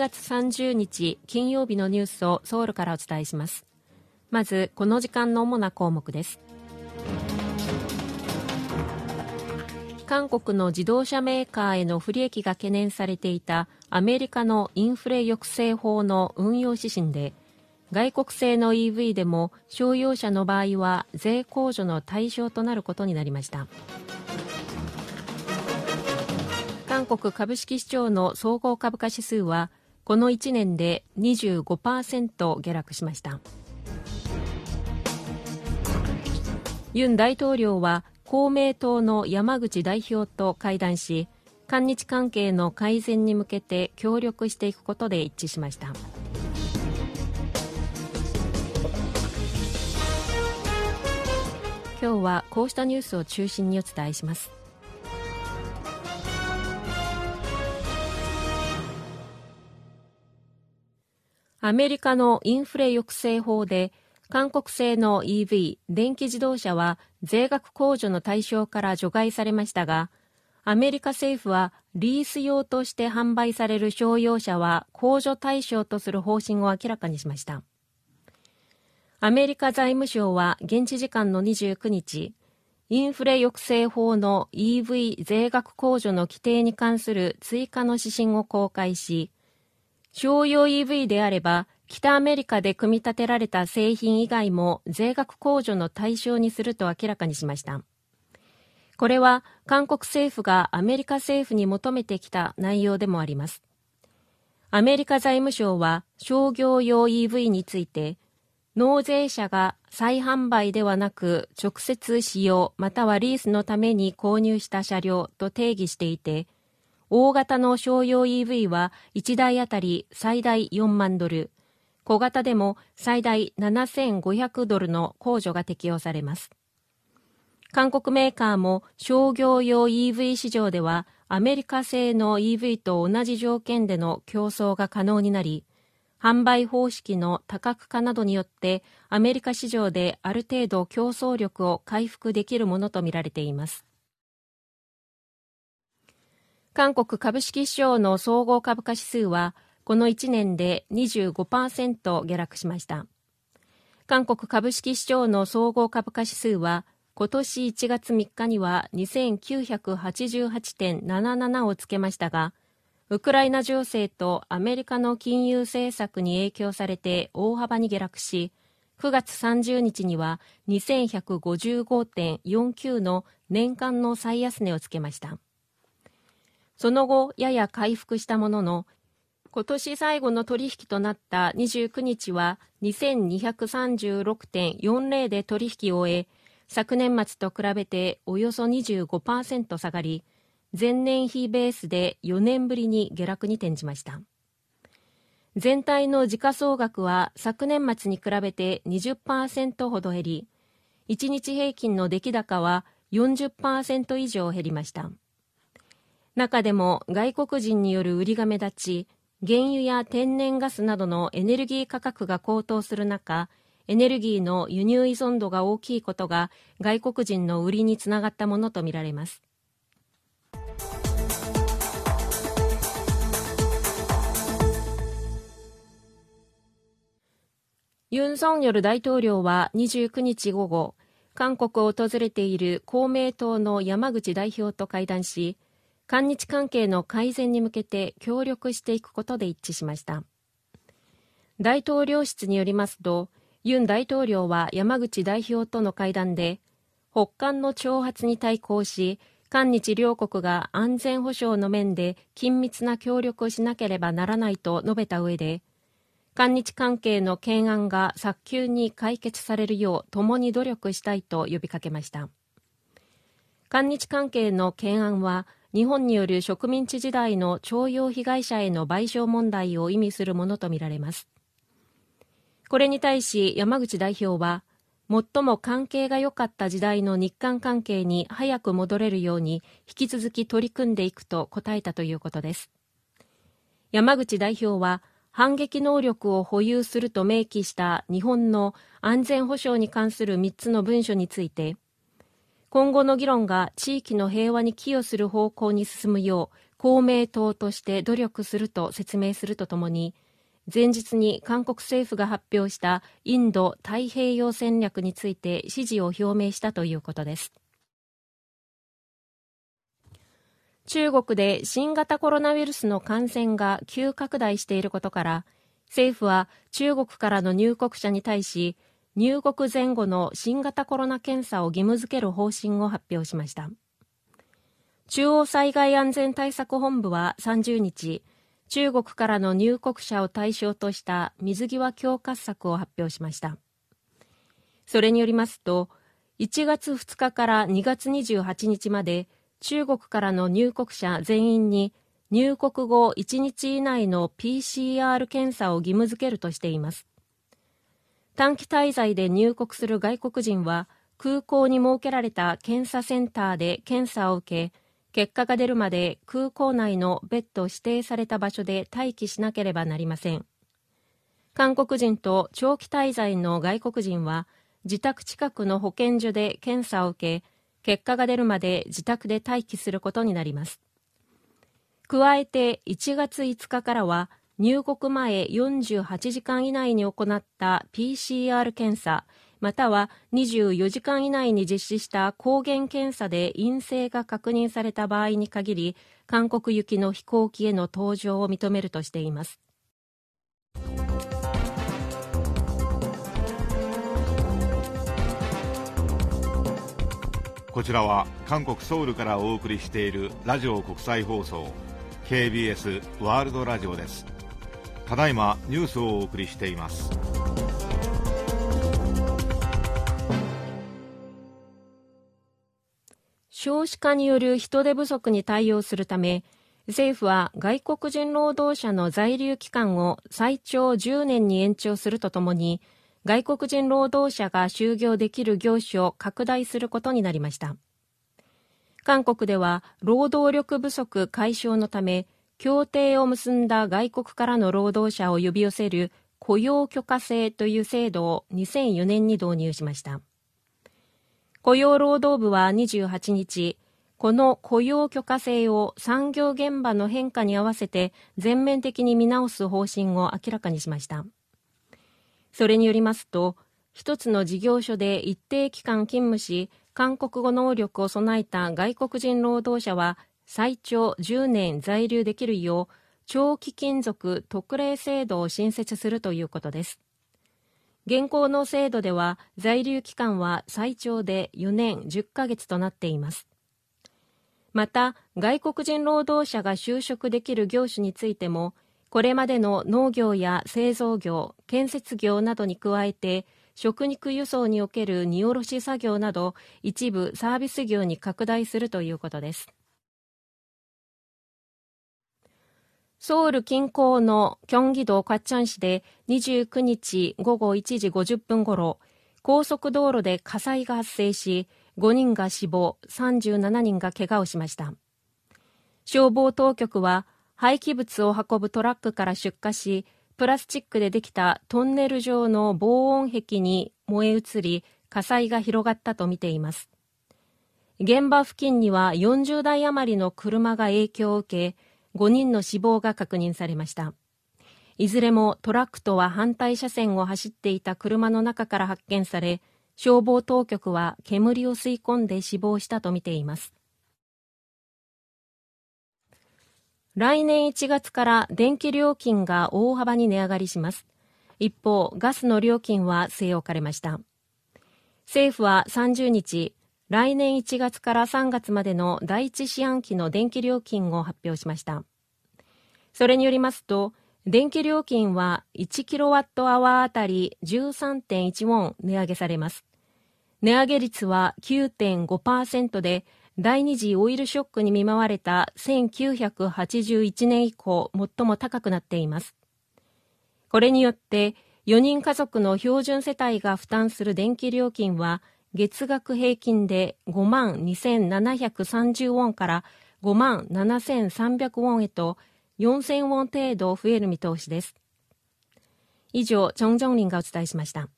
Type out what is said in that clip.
月30日金曜日のニュースをソウルからお伝えします。まずこの時間の主な項目です。韓国の自動車メーカーへの不利益が懸念されていたアメリカのインフレ抑制法の運用指針で外国製の EV でも商用車の場合は税控除の対象となることになりました。韓国株式市場の総合株価指数はこの1年で25%下落しましたユン大統領は公明党の山口代表と会談し韓日関係の改善に向けて協力していくことで一致しました。今日はこうしたニュースを中心にお伝えしますアメリカのインフレ抑制法で韓国製の EV 電気自動車は税額控除の対象から除外されましたがアメリカ政府はリース用として販売される商用車は控除対象とする方針を明らかにしました。アメリカ財務省は現地時間の29日、インフレ抑制法の EV 税額控除の規定に関する追加の指針を公開し、商用 EV であれば、北アメリカで組み立てられた製品以外も税額控除の対象にすると明らかにしました。これは韓国政府がアメリカ政府に求めてきた内容でもあります。アメリカ財務省は商業用 EV について納税者が再販売ではなく直接使用またはリースのために購入した車両と定義していて大型の商用 EV は1台あたり最大4万ドル。小型でも最大7500ドルの控除が適用されます。韓国メーカーも商業用 EV 市場ではアメリカ製の EV と同じ条件での競争が可能になり販売方式の多角化などによってアメリカ市場である程度競争力を回復できるものとみられています。韓国株式市場の総合株価指数はこの1年で25%下落しました。韓国株式市場の総合株価指数は今年1月3日には2988.77をつけましたがウクライナ情勢とアメリカの金融政策に影響されて大幅に下落し9月30日には2155.49の年間の最安値をつけました。その後やや回復したものの今年最後の取引となった29日は2236.40で取引を終え昨年末と比べておよそ25%下がり前年比ベースで4年ぶりに下落に転じました。全体の時価総額は昨年末に比べて20%ほど減り1日平均の出来高は40%以上減りました。中でも外国人による売りが目立ち原油や天然ガスなどのエネルギー価格が高騰する中エネルギーの輸入依存度が大きいことが外国人の売りにつながったものとみられます。ユン・ソンヨル大統領は29日午後、韓国を訪れている公明党の山口代表と会談し、韓日関係の改善に向けて協力していくことで一致しました。大統領室によりますと、ユン大統領は山口代表との会談で、北韓の挑発に対抗し、韓日両国が安全保障の面で緊密な協力をしなければならないと述べた上で、韓日関係の懸案が早急に解決されるよう共に努力したいと呼びかけました韓日関係の懸案は日本による植民地時代の徴用被害者への賠償問題を意味するものとみられます。これに対し山口代表は最も関係が良かった時代の日韓関係に早く戻れるように引き続き取り組んでいくと答えたということです。山口代表は反撃能力を保有すると明記した日本の安全保障に関する3つの文書について今後の議論が地域の平和に寄与する方向に進むよう公明党として努力すると説明するとともに前日に韓国政府が発表したインド太平洋戦略について支持を表明したということです。中国で新型コロナウイルスの感染が急拡大していることから政府は中国からの入国者に対し入国前後の新型コロナ検査を義務付ける方針を発表しました。中央災害安全対策本部は30日中国からの入国者を対象とした水際強化策を発表しました。それによりますと1月2日から2月28日まで中国からの入国者全員に入国後1日以内の PCR 検査を義務付けるとしています。短期滞在で入国する外国人は空港に設けられた検査センターで検査を受け結果が出るまで空港内の別途指定された場所で待機しなければなりません。韓国人と長期滞在の外国人は自宅近くの保健所で検査を受け結果が出るまで自宅で待機することになります。加えて1月5日からは入国前48時間以内に行った PCR 検査または24時間以内に実施した抗原検査で陰性が確認された場合に限り韓国行きの飛行機への搭乗を認めるとしています。こちらは韓国ソウルからお送りしているラジオ国際放送 KBS ワールドラジオです。ただいまニュースをお送りしています。少子化による人手不足に対応するため政府は外国人労働者の在留期間を最長10年に延長するとともに外国人労働者が就業できる業種を拡大することになりました。韓国では労働力不足解消のため協定を結んだ外国からの労働者を呼び寄せる雇用許可制という制度を2004年に導入しました雇用労働部は28日、この雇用許可制を産業現場の変化に合わせて全面的に見直す方針を明らかにしました。それによりますと、一つの事業所で一定期間勤務し、韓国語能力を備えた外国人労働者は最長10年在留できるよう長期勤続特例制度を新設するということです。現行の制度では在留期間は最長で4年10ヶ月となっていますまた外国人労働者が就職できる業種についてもこれまでの農業や製造業建設業などに加えて食肉輸送における荷下ろし作業など一部サービス業に拡大するということですソウル近郊のキョンギ道カッチャン市で29日午後1時50分ごろ高速道路で火災が発生し5人が死亡37人が怪我をしました。消防当局は廃棄物を運ぶトラックから出火しプラスチックでできたトンネル状の防音壁に燃え移り火災が広がったとみています。現場付近には40台余りの車が影響を受け5人の死亡が確認されました。いずれもトラックとは反対車線を走っていた車の中から発見され消防当局は煙を吸い込んで死亡したとみています。来年1月から電気料金が大幅に値上がりします。一方ガスの料金は据え置かれました。政府は30日来年1月から3月までの第一四半期の電気料金を発表しました。それによりますと電気料金は1キロワットアワーあたり13.1ウォン値上げされます。値上げ率は9.5%で第二次オイルショックに見舞われた1981年以降最も高くなっています。これによって4人家族の標準世帯が負担する電気料金は月額平均で5万2730ウォンから5万7300ウォンへと4000ウォン程度増える見通しです。以上、チョン・ジョンリンがお伝えしました。